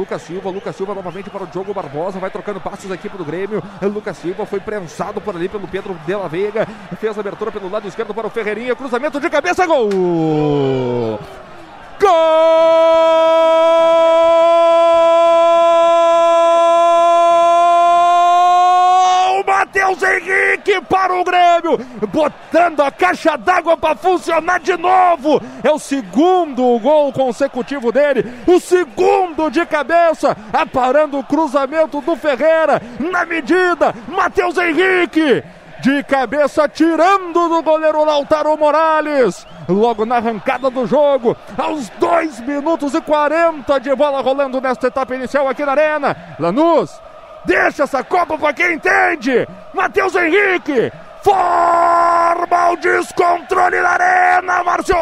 Lucas Silva, Lucas Silva novamente para o Diogo Barbosa, vai trocando passos aqui para o Grêmio. Lucas Silva foi prensado por ali pelo Pedro de la Veiga, fez a abertura pelo lado esquerdo para o Ferreirinha, cruzamento de cabeça, gol! Gol! Henrique para o Grêmio, botando a caixa d'água para funcionar de novo. É o segundo gol consecutivo dele, o segundo de cabeça, aparando o cruzamento do Ferreira na medida. Matheus Henrique de cabeça, tirando do goleiro Lautaro Morales. Logo na arrancada do jogo, aos 2 minutos e 40 de bola rolando nesta etapa inicial aqui na Arena. Lanús, deixa essa Copa para quem entende. Matheus Henrique, forma o descontrole na arena, Márcio!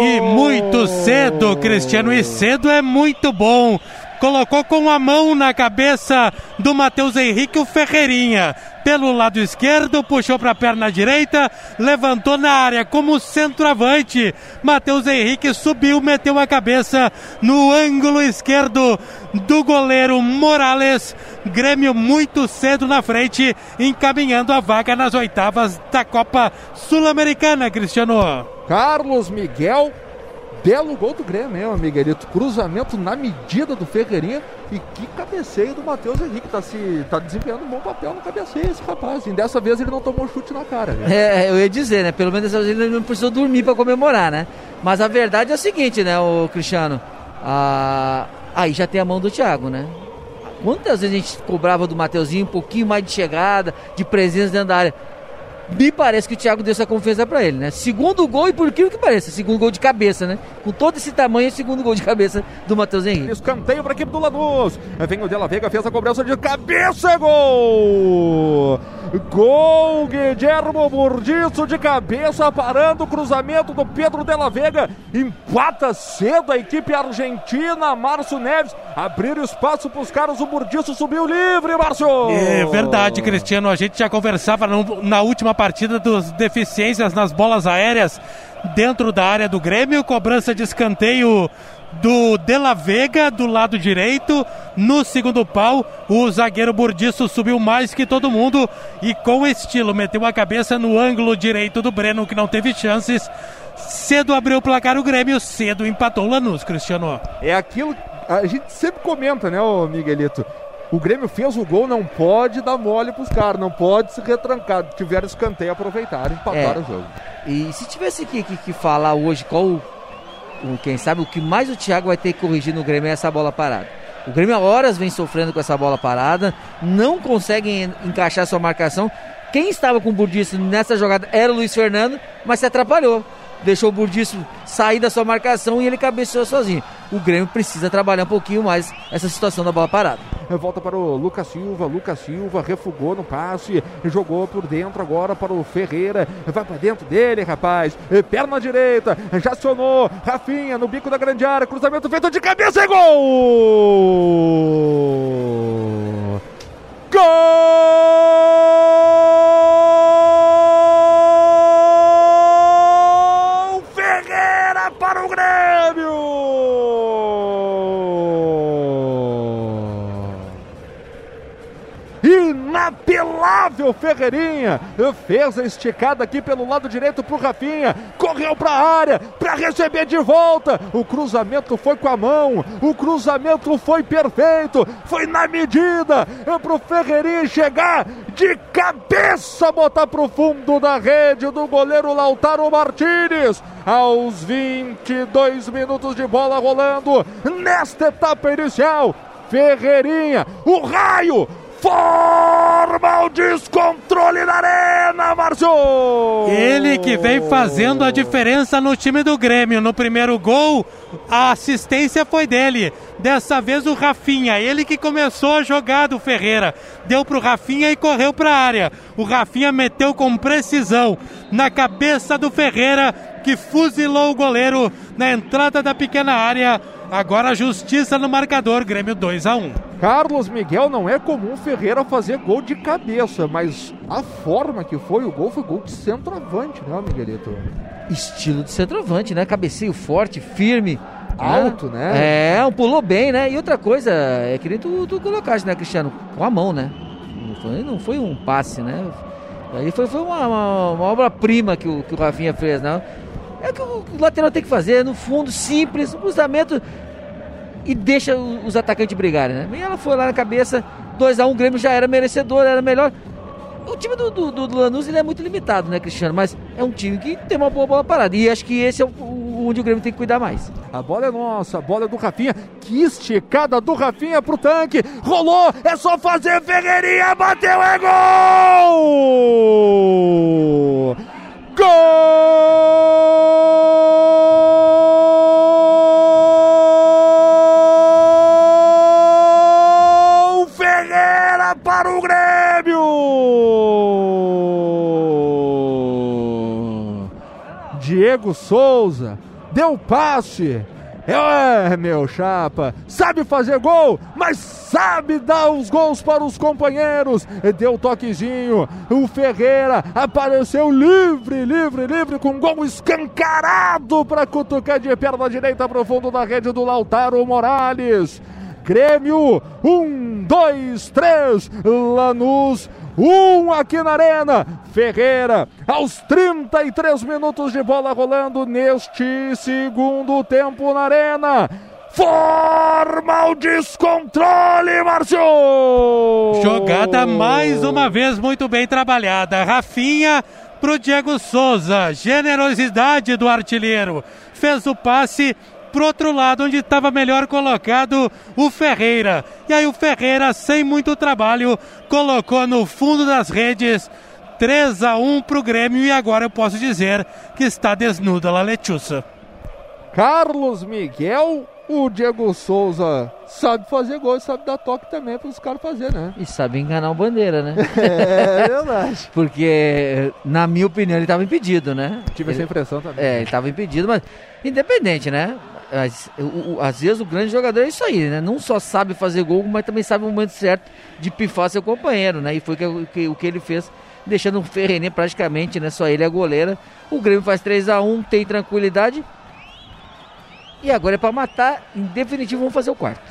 E muito cedo, Cristiano, e cedo é muito bom. Colocou com a mão na cabeça do Matheus Henrique o Ferreirinha. Pelo lado esquerdo, puxou para a perna direita, levantou na área como centroavante. Matheus Henrique subiu, meteu a cabeça no ângulo esquerdo do goleiro Morales. Grêmio muito cedo na frente, encaminhando a vaga nas oitavas da Copa Sul-Americana, Cristiano. Carlos Miguel belo gol do Grêmio, hein, Miguelito? Cruzamento na medida do Ferreirinha e que cabeceio do Matheus Henrique. Tá, se, tá desempenhando um bom papel no cabeceio esse rapaz. E dessa vez ele não tomou chute na cara. Né? É, eu ia dizer, né? Pelo menos ele não precisou dormir para comemorar, né? Mas a verdade é o seguinte, né, o Cristiano? Ah, aí já tem a mão do Thiago, né? Quantas vezes a gente cobrava do Mateuzinho um pouquinho mais de chegada, de presença dentro da área? Me parece que o Thiago deu essa confiança para ele, né? Segundo gol, e por que que pareça, segundo gol de cabeça, né? Com todo esse tamanho, segundo gol de cabeça do Matheus Henrique. Escanteio para a equipe do Lanús. Vem o Della Vega, fez a cobrança de cabeça, gol! Gol, Guilhermo Burdiço de cabeça, parando o cruzamento do Pedro Della Vega. Empata cedo a equipe argentina, Márcio Neves. Abriram espaço para os caras, o Burdiço subiu livre, Márcio! É verdade, Cristiano. A gente já conversava no, na última partida das deficiências nas bolas aéreas dentro da área do Grêmio. Cobrança de escanteio do De La Vega do lado direito. No segundo pau, o zagueiro Burdiço subiu mais que todo mundo e com estilo meteu a cabeça no ângulo direito do Breno, que não teve chances. Cedo abriu o placar o Grêmio, cedo empatou o Lanús, Cristiano. É aquilo a gente sempre comenta, né, o Miguelito? O Grêmio fez o gol, não pode dar mole pros caras, não pode se retrancar. Tiveram escanteio, aproveitaram, empataram é, o jogo. E se tivesse que, que, que falar hoje qual o, o, quem sabe, o que mais o Thiago vai ter que corrigir no Grêmio é essa bola parada. O Grêmio há horas vem sofrendo com essa bola parada, não conseguem encaixar sua marcação. Quem estava com o Burdiço nessa jogada era o Luiz Fernando, mas se atrapalhou deixou o Burdiço sair da sua marcação e ele cabeceou sozinho. O Grêmio precisa trabalhar um pouquinho mais essa situação da bola parada. Volta para o Lucas Silva, Lucas Silva refugou no passe, jogou por dentro agora para o Ferreira, vai para dentro dele, rapaz, perna direita, já acionou, Rafinha no bico da grande área, cruzamento feito de cabeça e gol! Inapelável Ferreirinha, fez a esticada aqui pelo lado direito pro Rafinha, correu para a área para receber de volta. O cruzamento foi com a mão, o cruzamento foi perfeito, foi na medida pro Ferreirinha chegar de cabeça, botar pro fundo da rede do goleiro Lautaro Martinez. Aos 22 minutos de bola rolando nesta etapa inicial. Ferreirinha, o raio forma o descontrole na arena, Márcio! Ele que vem fazendo a diferença no time do Grêmio. No primeiro gol, a assistência foi dele. Dessa vez o Rafinha, ele que começou a jogar do Ferreira. Deu pro Rafinha e correu para a área. O Rafinha meteu com precisão na cabeça do Ferreira, que fuzilou o goleiro na entrada da pequena área. Agora a justiça no marcador, Grêmio 2 a 1. Carlos Miguel não é comum Ferreira fazer gol de cabeça, mas a forma que foi o gol foi gol de centroavante, né, Miguelito? Estilo de centroavante, né? Cabeceio forte, firme, Alto, né? É, pulou bem, né? E outra coisa, é que nem tu, tu colocaste, né, Cristiano? Com a mão, né? Não foi, não foi um passe, né? Aí foi, foi uma, uma, uma obra-prima que o, que o Rafinha fez, né? É o que o lateral tem que fazer, no fundo, simples, um cruzamento e deixa os atacantes brigarem, né? E ela foi lá na cabeça, 2x1, um, o Grêmio já era merecedor, era melhor. O time do, do, do Lanús ele é muito limitado, né, Cristiano? Mas é um time que tem uma boa bola parada. E acho que esse é o, onde o Grêmio tem que cuidar mais. A bola é nossa, a bola é do Rafinha. Que esticada do Rafinha pro tanque. Rolou, é só fazer Ferreirinha, bateu, é! Gol! Diego Souza deu passe. É, meu chapa, sabe fazer gol, mas sabe dar os gols para os companheiros. Deu toquezinho, o Ferreira apareceu livre, livre, livre, com gol escancarado para cutucar de perna direita para o fundo da rede do Lautaro Morales. Grêmio, um, dois, três, Lanús, um aqui na Arena. Ferreira, aos 33 minutos de bola rolando neste segundo tempo na Arena. Forma o descontrole, Márcio! Jogada mais uma vez muito bem trabalhada. Rafinha pro Diego Souza. Generosidade do artilheiro. Fez o passe pro outro lado, onde estava melhor colocado o Ferreira. E aí o Ferreira, sem muito trabalho, colocou no fundo das redes 3 a 1 pro Grêmio e agora eu posso dizer que está desnuda a Lechussa. Carlos Miguel, o Diego Souza sabe fazer gol e sabe dar toque também para os caras fazer, né? E sabe enganar o bandeira, né? É verdade. Porque, na minha opinião, ele estava impedido, né? Tive ele, essa impressão também. É, ele estava impedido, mas independente, né? O, às vezes o grande jogador é isso aí, né? Não só sabe fazer gol, mas também sabe o momento certo de pifar seu companheiro, né? E foi que, que, o que ele fez, deixando o Ferreirinha praticamente, né? Só ele é a goleira. O Grêmio faz 3 a 1 tem tranquilidade. E agora é para matar. Em definitivo, vamos fazer o quarto.